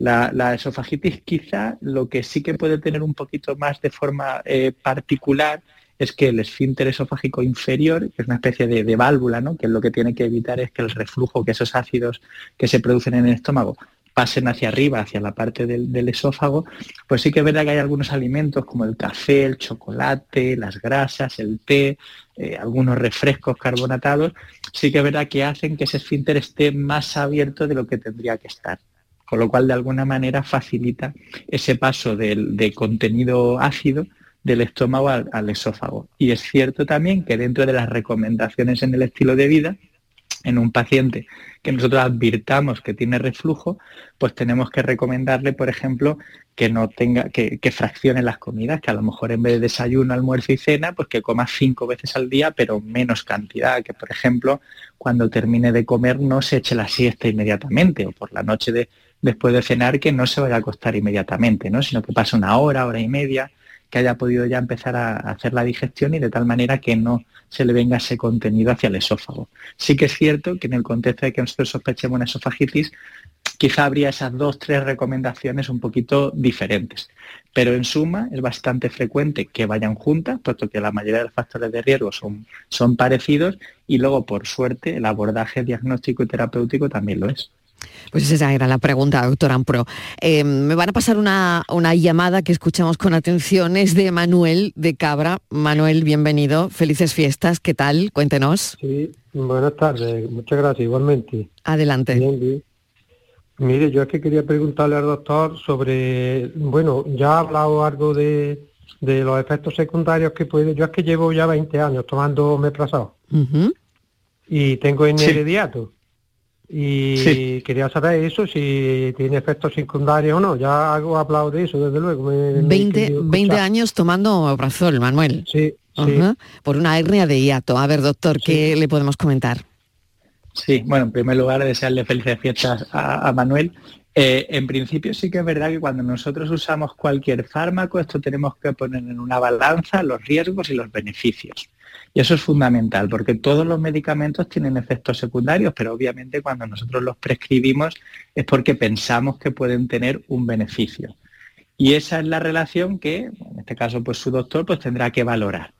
La, esofagitis quizá lo que sí que puede tener un poquito más de forma eh, particular es que el esfínter esofágico inferior, que es una especie de, válvula, ¿no? que lo que tiene que evitar es que el reflujo, que esos ácidos que se producen en el estómago pasen hacia arriba, hacia la parte del, esófago, pues sí que es verdad que hay algunos alimentos como el café, el chocolate, las grasas, el té, eh, algunos refrescos carbonatados, sí que es verdad que hacen que ese esfínter esté más abierto de lo que tendría que estar. Con lo cual, de alguna manera, facilita ese paso del, de contenido ácido del estómago al esófago. Y es cierto también que dentro de las recomendaciones en el estilo de vida, en un paciente que nosotros advirtamos que tiene reflujo, pues tenemos que recomendarle, por ejemplo, que no tenga, que, que, fraccione las comidas, que a lo mejor en vez de desayuno, almuerzo y cena, pues que coma cinco veces al día, pero menos cantidad, que por ejemplo, cuando termine de comer no se eche la siesta inmediatamente, o por la noche de, después de cenar que no se vaya a acostar inmediatamente, ¿no? sino que pase una hora, hora y media, que haya podido ya empezar a hacer la digestión y de tal manera que no se le venga ese contenido hacia el esófago. Sí que es cierto que en el contexto de que nosotros sospechemos una esofagitis, quizá habría esas dos, tres recomendaciones un poquito diferentes. Pero en suma es bastante frecuente que vayan juntas, puesto que la mayoría de los factores de riesgo son, son parecidos y luego, por suerte, el abordaje diagnóstico y terapéutico también lo es. Pues esa era la pregunta, doctor Ampro. Eh, me van a pasar una, llamada que escuchamos con atención, es de Manuel de Cabra. Manuel, bienvenido, felices fiestas, ¿qué tal? Cuéntenos. Sí, buenas tardes, muchas gracias, igualmente. Adelante. Mire, yo es que quería preguntarle al doctor sobre, bueno, ya ha hablado algo de, los efectos secundarios que puede, yo es que llevo ya 20 años tomando meprazol y tengo inherediato. Y quería saber eso, si tiene efectos secundarios o no. Ya hago hablado de eso, desde luego. 20, años tomando abrazol, Manuel. Sí, Por una hernia de hiato. A ver, doctor, ¿qué le podemos comentar? Sí, bueno, en primer lugar, desearle felices fiestas a, Manuel. Eh, en principio sí que es verdad que cuando nosotros usamos cualquier fármaco, esto tenemos que poner en una balanza los riesgos y los beneficios. Y eso es fundamental, porque todos los medicamentos tienen efectos secundarios, pero obviamente cuando nosotros los prescribimos es porque pensamos que pueden tener un beneficio. Y esa es la relación que, en este caso, pues su doctor pues tendrá que valorar.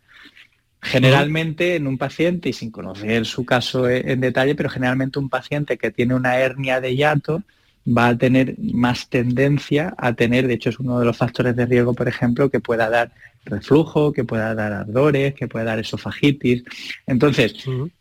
Generalmente en un paciente, y sin conocer su caso en detalle, pero generalmente un paciente que tiene una hernia de hiato va a tener más tendencia a tener, de hecho es uno de los factores de riesgo, por ejemplo, que pueda dar reflujo, que pueda dar ardores, que pueda dar esofagitis. Entonces,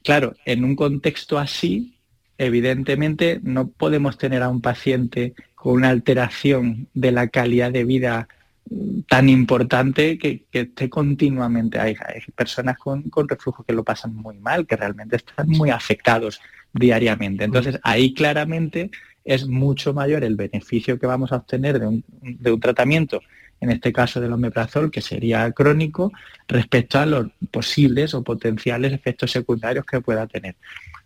claro, en un contexto así, evidentemente no podemos tener a un paciente con una alteración de la calidad de vida mm, tan importante que, esté continuamente. Hay, hay personas con, con, reflujo que lo pasan muy mal, que realmente están muy afectados diariamente. Entonces, ahí claramente es mucho mayor el beneficio que vamos a obtener de un, de un tratamiento en este caso del omeprazol, que sería crónico, respecto a los posibles o potenciales efectos secundarios que pueda tener.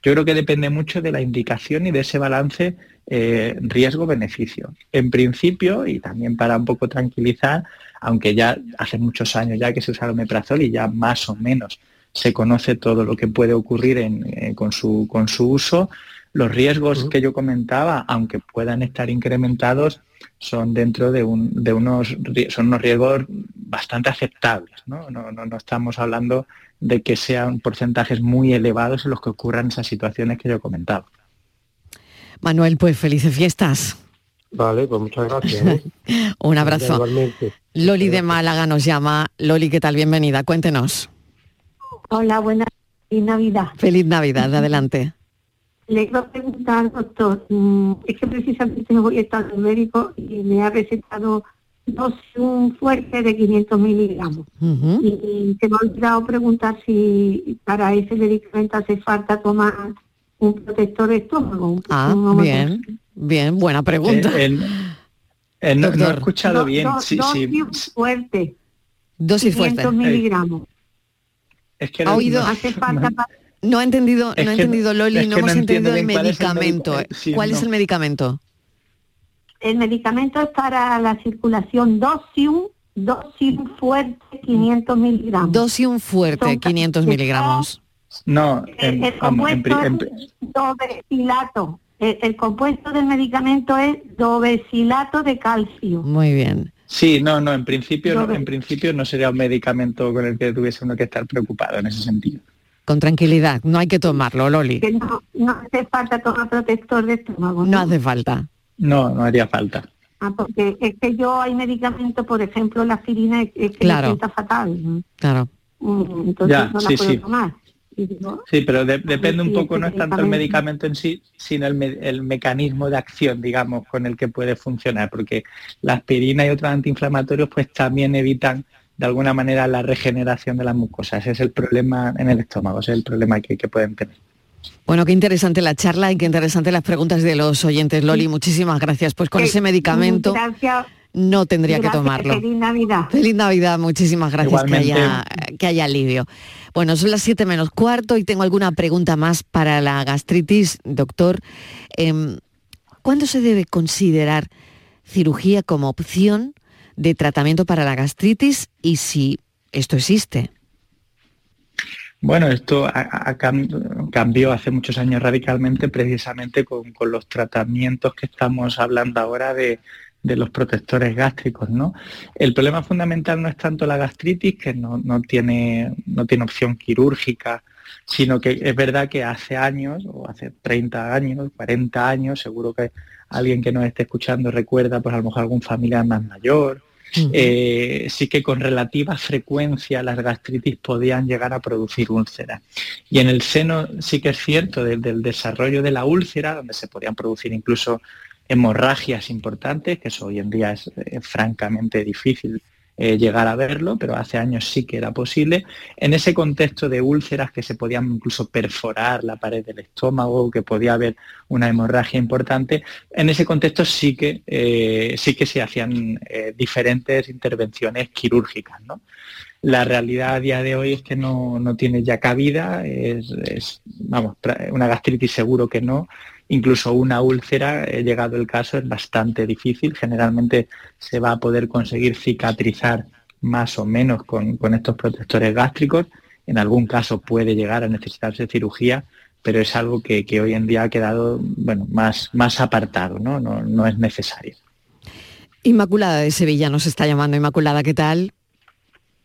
Yo creo que depende mucho de la indicación y de ese balance eh, riesgo-beneficio. En principio, y también para un poco tranquilizar, aunque ya hace muchos años ya que se usa el omeprazol y ya más o menos se conoce todo lo que puede ocurrir eh, con, su, con su uso. Los riesgos que yo comentaba, aunque puedan estar incrementados, son dentro de, un, de unos, son unos riesgos bastante aceptables. ¿no? No, no, no estamos hablando de que sean porcentajes muy elevados en los que ocurran esas situaciones que yo comentaba. Manuel, pues felices fiestas. Vale, pues muchas gracias. ¿eh? Un abrazo. Loli de Málaga nos llama. Loli, ¿qué tal? Bienvenida, cuéntenos. Hola, buenas feliz Navidad. Feliz Navidad, adelante. Le iba a preguntar, doctor, mm, es que precisamente voy a estar al médico y me ha recetado dos un fuerte de 500 miligramos. y, se me ha olvidado preguntar si para ese medicamento hace falta tomar un protector de estómago. Ah, bien, bien, buena pregunta. Eh, eh, no, he escuchado bien. sí, dosis fuerte. Dosis fuerte. miligramos. Es que ha oído. Hace falta No ha entendido, no ha entendido Loli, no hemos entendido el medicamento. ¿Cuál es el medicamento? El medicamento es para la circulación Dosium, Dosium fuerte 500 miligramos. Dosium fuerte 500 miligramos. No, en, el, compuesto es dobecilato. El, compuesto del medicamento es dobecilato de calcio. Muy bien. Sí, no, no, en principio, no, en principio no sería un medicamento con el que tuviese uno que estar preocupado en ese sentido. Con tranquilidad, no hay que tomarlo, Loli. no, hace falta tomar protector de estómago. no hace falta. No, no haría falta. Ah, porque es que yo hay medicamentos, por ejemplo, la aspirina es, que claro. fatal. Claro. Mm, entonces no la puedo tomar. Sí, pero depende un poco, no es tanto el medicamento en sí, sino el, el, mecanismo de acción, digamos, con el que puede funcionar, porque la aspirina y otros antiinflamatorios pues también evitan de alguna manera la regeneración de las mucosas. Ese es el problema en el estómago, ese es el problema que, que pueden tener. Bueno, qué interesante la charla y qué interesante las preguntas de los oyentes. Loli, muchísimas gracias. Pues con ese medicamento no tendría que tomarlo. Feliz Navidad. Feliz Navidad, muchísimas gracias que haya, que haya alivio. Bueno, son las 7 menos cuarto y tengo alguna pregunta más para la gastritis, doctor. Em, ¿Cuándo se debe considerar cirugía como opción de tratamiento para la gastritis y si esto existe? Bueno, esto cambió hace muchos años radicalmente precisamente con, los tratamientos que estamos hablando ahora de, los protectores gástricos, ¿no? El problema fundamental no es tanto la gastritis, que no, tiene, no tiene opción quirúrgica, sino que es verdad que hace años, o hace 30 años, 40 años, seguro que alguien que nos esté escuchando recuerda, pues a lo mejor algún familiar más mayor, eh, sí que con relativa frecuencia las gastritis podían llegar a producir úlceras. Y en el seno sí que es cierto del, desarrollo de la úlcera, donde se podían producir incluso hemorragias importantes, que eso hoy en día es eh, francamente difícil eh, llegar a verlo, pero hace años sí que era posible. En ese contexto de úlceras que se podían incluso perforar la pared del estómago, que podía haber una hemorragia importante, en ese contexto sí que, eh, sí que se hacían eh, diferentes intervenciones quirúrgicas. La realidad a día de hoy es que no, tiene ya cabida, es, vamos, una gastritis seguro que no, incluso una úlcera, he llegado el caso, es bastante difícil. Generalmente se va a poder conseguir cicatrizar más o menos con, estos protectores gástricos. En algún caso puede llegar a necesitarse cirugía, pero es algo que, hoy en día ha quedado bueno, más, más apartado, ¿no? ¿no? No es necesario. Inmaculada de Sevilla nos está llamando. Inmaculada, ¿qué tal?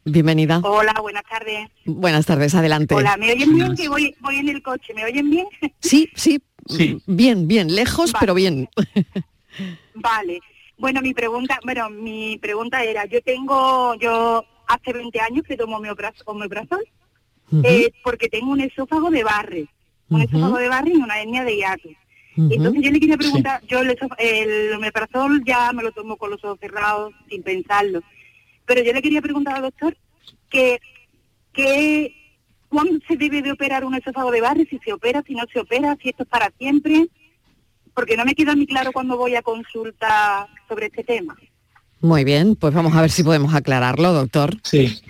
Bienvenida. Hola, buenas tardes. Buenas tardes, adelante. Hola, ¿me oyen bien? Que voy, voy en el coche, ¿me oyen bien? Sí, sí, Sí. Bien, bien, lejos, pero bien. Vale. Bueno, mi pregunta, bueno, mi pregunta era, yo tengo, yo hace 20 años que tomo omeprazol, eh, porque tengo un esófago de barre, un esófago de barre y una hernia de hiato. Entonces yo le quería preguntar, yo el, el omeprazol ya me lo tomo con los ojos cerrados, sin pensarlo, pero yo le quería preguntar al doctor que, que ¿Cuándo se debe de operar un esófago de barre? Si se opera, si no se opera, si esto es para siempre. Porque no me queda muy claro cuando voy a consulta sobre este tema. Muy bien, pues vamos a ver si podemos aclararlo, doctor. Sí.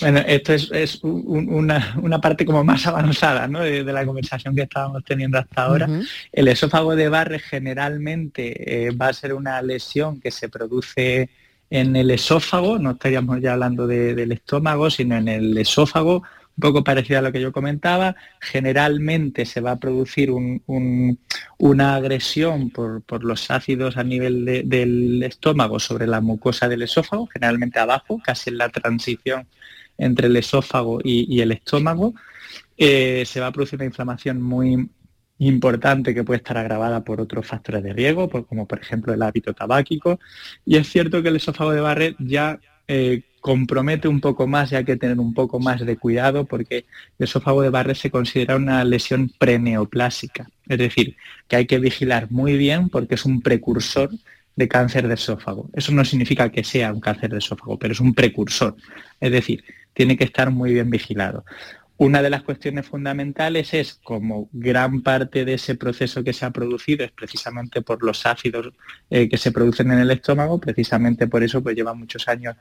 Bueno, esto es, una, parte como más avanzada ¿no? de, la conversación que estábamos teniendo hasta ahora. El esófago de Barre generalmente eh, va a ser una lesión que se produce en el esófago, no estaríamos ya hablando del estómago, sino en el esófago un poco parecida a lo que yo comentaba. Generalmente se va a producir una agresión por, los ácidos a nivel del estómago sobre la mucosa del esófago, generalmente abajo, casi en la transición entre el esófago y, el estómago. Eh, se va a producir una inflamación muy importante que puede estar agravada por otros factores de riesgo, como por ejemplo el hábito tabáquico. Y es cierto que el esófago de Barrett ya eh, compromete un poco más y hay que tener un poco más de cuidado porque el esófago de Barrett se considera una lesión preneoplásica. Es decir, que hay que vigilar muy bien porque es un precursor de cáncer de esófago. Eso no significa que sea un cáncer de esófago, pero es un precursor. Es decir, tiene que estar muy bien vigilado. Una de las cuestiones fundamentales es como gran parte de ese proceso que se ha producido es precisamente por los ácidos eh, que se producen en el estómago, precisamente por eso pues lleva muchos años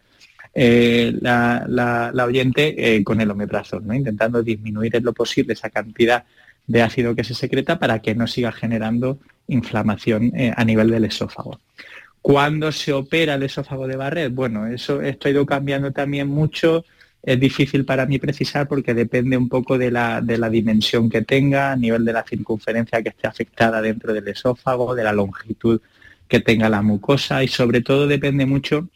eh, la, oyente eh, con el omeprazol, ¿no? intentando disminuir en lo posible esa cantidad de ácido que se secreta para que no siga generando inflamación a nivel del esófago. ¿Cuándo se opera el esófago de Barret? Bueno, eso esto ido cambiando también mucho es difícil para mí precisar porque depende un poco de la, dimensión que tenga, a nivel de la circunferencia que esté afectada dentro del esófago, de la longitud que tenga la mucosa y sobre todo depende mucho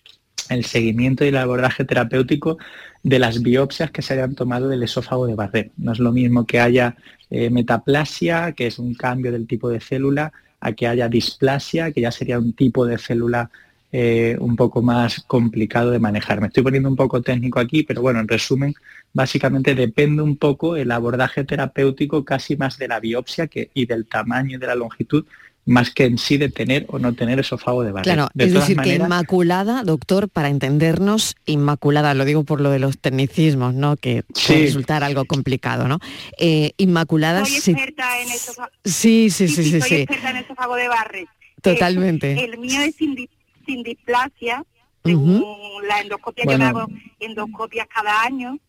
el seguimiento y el abordaje terapéutico de las biopsias que se hayan tomado del esófago de Barré. No es lo mismo que haya eh, metaplasia, que es un cambio del tipo de célula, a que haya displasia, que ya sería un tipo de célula eh, un poco más complicado de manejar. Me estoy poniendo un poco técnico aquí, pero bueno, en resumen, básicamente depende un poco el abordaje terapéutico casi más de la biopsia que, y del tamaño y de la longitud más que en sí de tener o no tener esófago de barriga. Claro, es decir, que inmaculada, doctor, para entendernos, inmaculada, lo digo por lo de los tecnicismos, ¿no? Que puede resultar algo complicado, ¿no? Eh, inmaculada... Soy experta en esófago. Sí, sí, sí, sí. Soy experta en esófago de barre. Totalmente. el mío es sin displasia, según la endoscopia que me hago endoscopias cada año.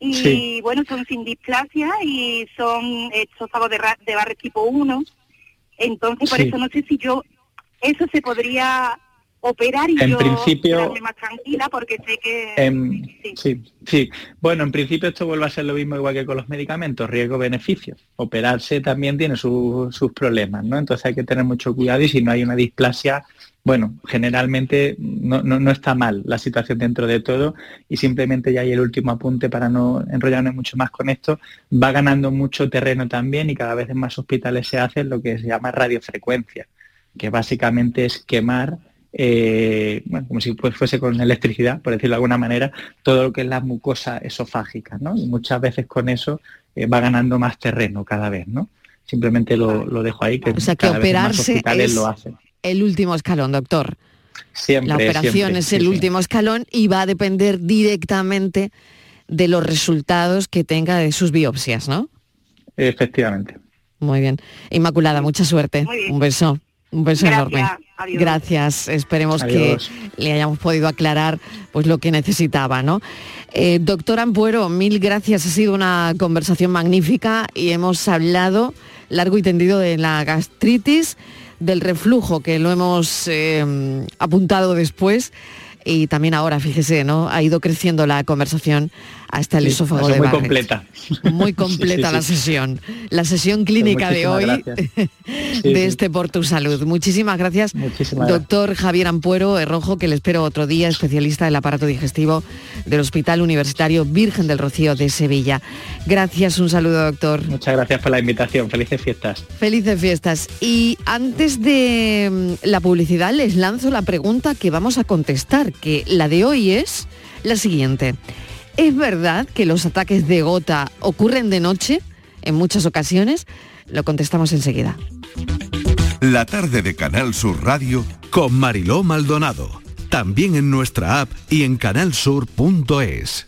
Y bueno, son sin displasia y son esófagos de, de barre tipo 1. Entonces, por eso no sé si yo, eso se podría operar y en yo principio, más tranquila porque sé que... sí. sí. Bueno, en principio esto vuelve a ser lo mismo igual que con los medicamentos, riesgo-beneficio. Operarse también tiene sus problemas, ¿no? Entonces hay que tener mucho cuidado y si no hay una displasia, bueno, generalmente no, no, está mal la situación dentro de todo y simplemente ya hay el último apunte para no enrollarnos mucho más con esto, va ganando mucho terreno también y cada vez en más hospitales se hace lo que se llama radiofrecuencia, que básicamente es quemar eh, como si fuese con electricidad, por decirlo de alguna manera, todo lo que es la mucosa esofágica, ¿no? Y muchas veces con eso eh, va ganando más terreno cada vez, ¿no? Simplemente lo, dejo ahí, que, o sea, que operarse es lo hacen. El último escalón, doctor. Siempre, la operación es el último escalón y va a depender directamente de los resultados que tenga de sus biopsias, ¿no? Efectivamente. Muy bien. Inmaculada, mucha suerte. Un beso. Un beso enorme. Gracias. Esperemos que le hayamos podido aclarar pues lo que necesitaba, ¿no? Eh, doctor Ampuero, mil gracias. Ha sido una conversación magnífica y hemos hablado largo y tendido de la gastritis, del reflujo, que lo hemos eh, apuntado después y también ahora, fíjese, ¿no? Ha ido creciendo la conversación hasta el esófago de muy completa. Muy completa la sesión. La sesión clínica de hoy de este Por Tu Salud. Muchísimas gracias, doctor Javier Ampuero Rojo, que le espero otro día, especialista del aparato digestivo del Hospital Universitario Virgen del Rocío de Sevilla. Gracias, un saludo, doctor. Muchas gracias por la invitación. Felices fiestas. Felices fiestas. Y antes de mm, la publicidad, les lanzo la pregunta que vamos a contestar, que la de hoy es la siguiente. ¿Es verdad que los ataques de gota ocurren de noche en muchas ocasiones? Lo contestamos enseguida. La tarde de Canal Sur Radio con Mariló Maldonado. También en nuestra app y en canalsur.es.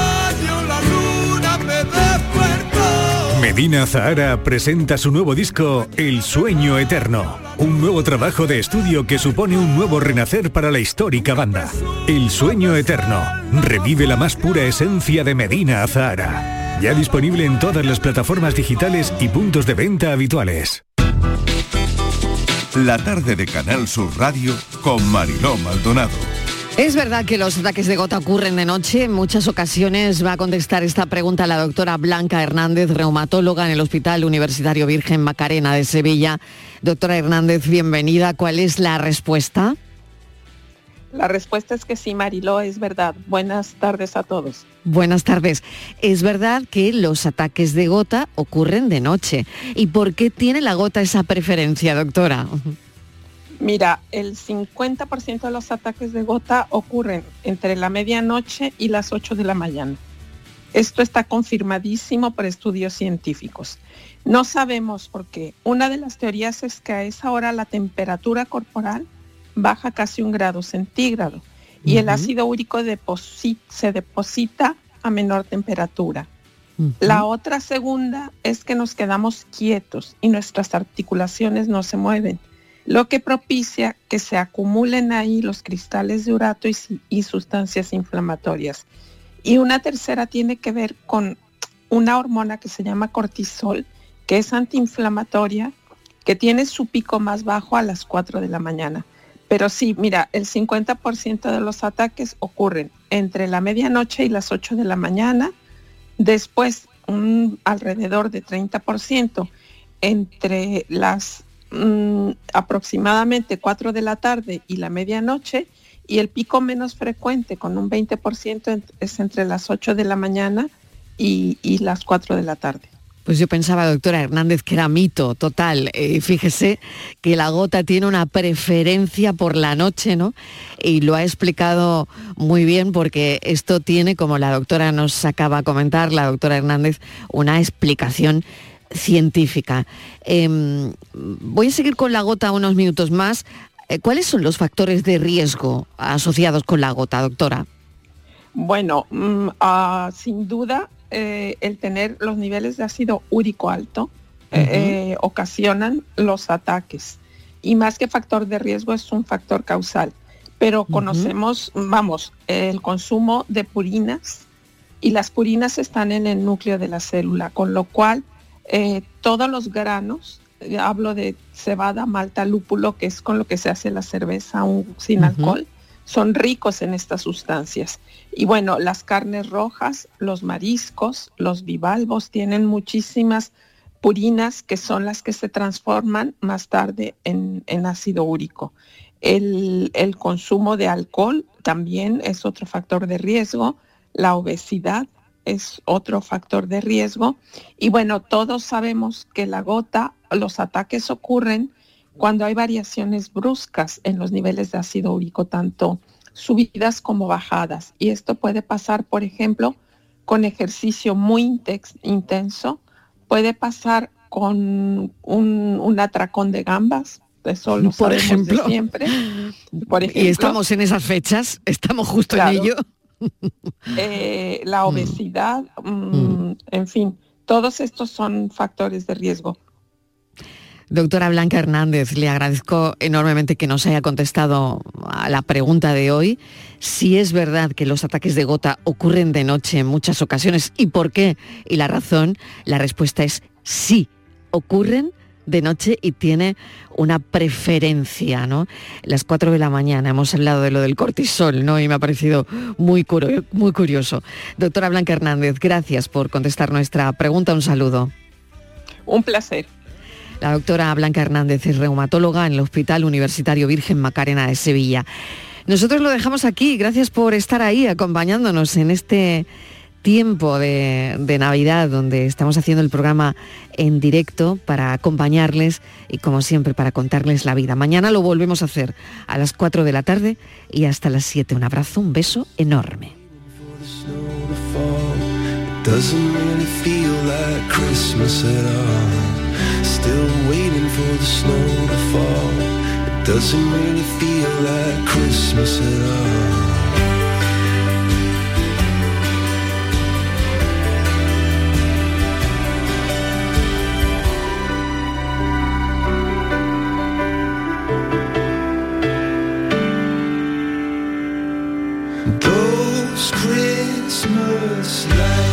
Medina Zahara presenta su nuevo disco El Sueño Eterno un nuevo trabajo de estudio que supone un nuevo renacer para la histórica banda. El sueño eterno. Revive la más pura esencia de Medina Azahara. Ya disponible en todas las plataformas digitales y puntos de venta habituales. La tarde de Canal Sur Radio con Mariló Maldonado. Es verdad que los ataques de gota ocurren de noche. En muchas ocasiones va a contestar esta pregunta la doctora Blanca Hernández, reumatóloga en el Hospital Universitario Virgen Macarena de Sevilla. Doctora Hernández, bienvenida. ¿Cuál es la respuesta? La respuesta es que sí, Mariló, es verdad. Buenas tardes a todos. Buenas tardes. Es verdad que los ataques de gota ocurren de noche. ¿Y por qué tiene la gota esa preferencia, doctora? Mira, el 50% de los ataques de gota ocurren entre la medianoche y las 8 de la mañana. Esto está confirmadísimo por estudios científicos. No sabemos por qué. Una de las teorías es que a esa hora la temperatura corporal baja casi un grado centígrado y el ácido úrico se deposita a menor temperatura. La otra segunda es que nos quedamos quietos y nuestras articulaciones no se mueven lo que propicia que se acumulen ahí los cristales de urato y, sustancias inflamatorias. Y una tercera tiene que ver con una hormona que se llama cortisol, que es antiinflamatoria, que tiene su pico más bajo a las 4 de la mañana. Pero sí, mira, el 50% de los ataques ocurren entre la medianoche y las 8 de la mañana, después un alrededor de 30% entre las Mm, aproximadamente 4 de la tarde y la medianoche y el pico menos frecuente con un 20% es entre las 8 de la mañana y, las 4 de la tarde. Pues yo pensaba, doctora Hernández, que era mito total. Eh, fíjese que la gota tiene una preferencia por la noche, ¿no? Y lo ha explicado muy bien porque esto tiene, como la doctora nos acaba de comentar, la doctora Hernández, una explicación científica. Em, voy a seguir con la gota unos minutos más. Eh, ¿Cuáles son los factores de riesgo asociados con la gota, doctora? Bueno, mm, ah, sin duda eh, el tener los niveles de ácido úrico alto eh, ocasionan los ataques. Y más que factor de riesgo es un factor causal. Pero conocemos, vamos, el consumo de purinas y las purinas están en el núcleo de la célula, con lo cual eh, todos los granos, eh, hablo de cebada, malta, lúpulo, que es con lo que se hace la cerveza sin alcohol, son ricos en estas sustancias. Y bueno, las carnes rojas, los mariscos, los bivalvos tienen muchísimas purinas que son las que se transforman más tarde en, ácido úrico. el, consumo de alcohol también es otro factor de riesgo, la obesidad, es otro factor de riesgo. Y bueno, todos sabemos que la gota, los ataques ocurren cuando hay variaciones bruscas en los niveles de ácido úrico, tanto subidas como bajadas. Y esto puede pasar, por ejemplo, con ejercicio muy intenso, puede pasar con un, atracón de gambas, eso lo por ejemplo. siempre. Por ejemplo. Y estamos en esas fechas, estamos justo en ello. Eh, la mm. obesidad, mm, mm. en fin, todos estos son factores de riesgo. Doctora Blanca Hernández, le agradezco enormemente que nos haya contestado a la pregunta de hoy. Si es verdad que los ataques de gota ocurren de noche en muchas ocasiones y por qué y la razón, la respuesta es sí, ocurren de noche y tiene una preferencia, ¿no? Las 4 de la mañana hemos hablado de lo del cortisol, ¿no? Y me ha parecido muy, muy curioso. Doctora Blanca Hernández, gracias por contestar nuestra pregunta. Un saludo. Un placer. La doctora Blanca Hernández es reumatóloga en el Hospital Universitario Virgen Macarena de Sevilla. Nosotros lo dejamos aquí. Gracias por estar ahí acompañándonos en este tiempo de, Navidad donde estamos haciendo el programa en directo para acompañarles y como siempre para contarles la vida. Mañana lo volvemos a hacer a las 4 de la tarde y hasta las 7. Un abrazo, un beso enorme. Christmas light